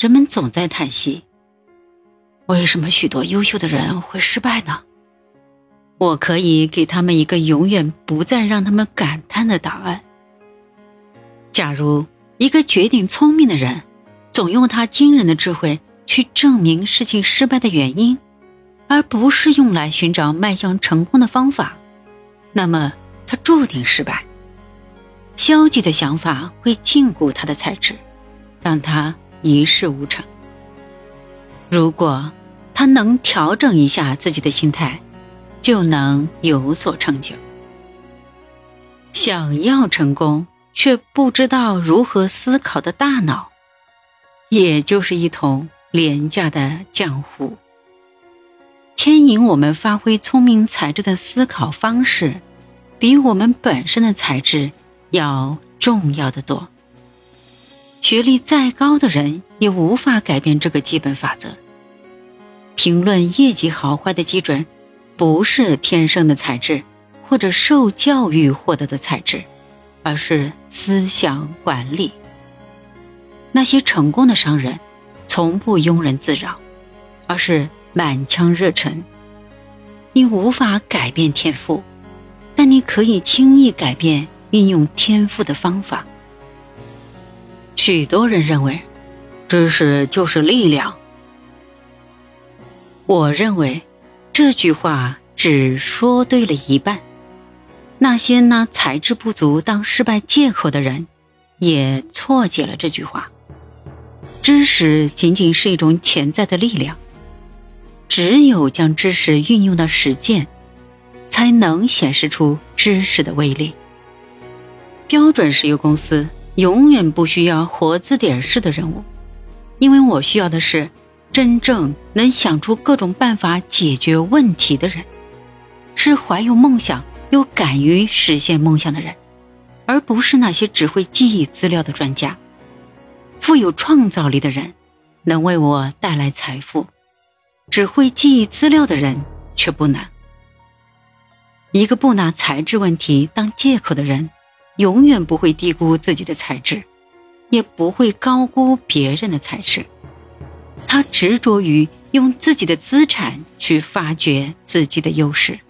人们总在叹息：为什么许多优秀的人会失败呢？我可以给他们一个永远不再让他们感叹的答案。假如一个绝顶聪明的人，总用他惊人的智慧去证明事情失败的原因，而不是用来寻找迈向成功的方法，那么他注定失败。消极的想法会禁锢他的才智，让他一事无成。如果他能调整一下自己的心态，就能有所成就。想要成功却不知道如何思考的大脑，也就是一头廉价的浆糊。牵引我们发挥聪明才智的思考方式，比我们本身的才智要重要的多。学历再高的人也无法改变这个基本法则。评论业绩好坏的基准。不是天生的才智，或者受教育获得的才智，而是思想管理。那些成功的商人，从不庸人自扰，而是满腔热忱。你无法改变天赋，但你可以轻易改变运用天赋的方法。许多人认为，知识就是力量。我认为。这句话只说对了一半，那些拿才智不足当失败借口的人，也错解了这句话。知识仅仅是一种潜在的力量，只有将知识运用到实践，才能显示出知识的威力。标准石油公司永远不需要活字典式的人物，因为我需要的是。真正能想出各种办法解决问题的人，是怀有梦想又敢于实现梦想的人，而不是那些只会记忆资料的专家。富有创造力的人能为我带来财富，只会记忆资料的人却不能。一个不拿才智问题当借口的人，永远不会低估自己的才智，也不会高估别人的才智。他执着于用自己的资产去发掘自己的优势。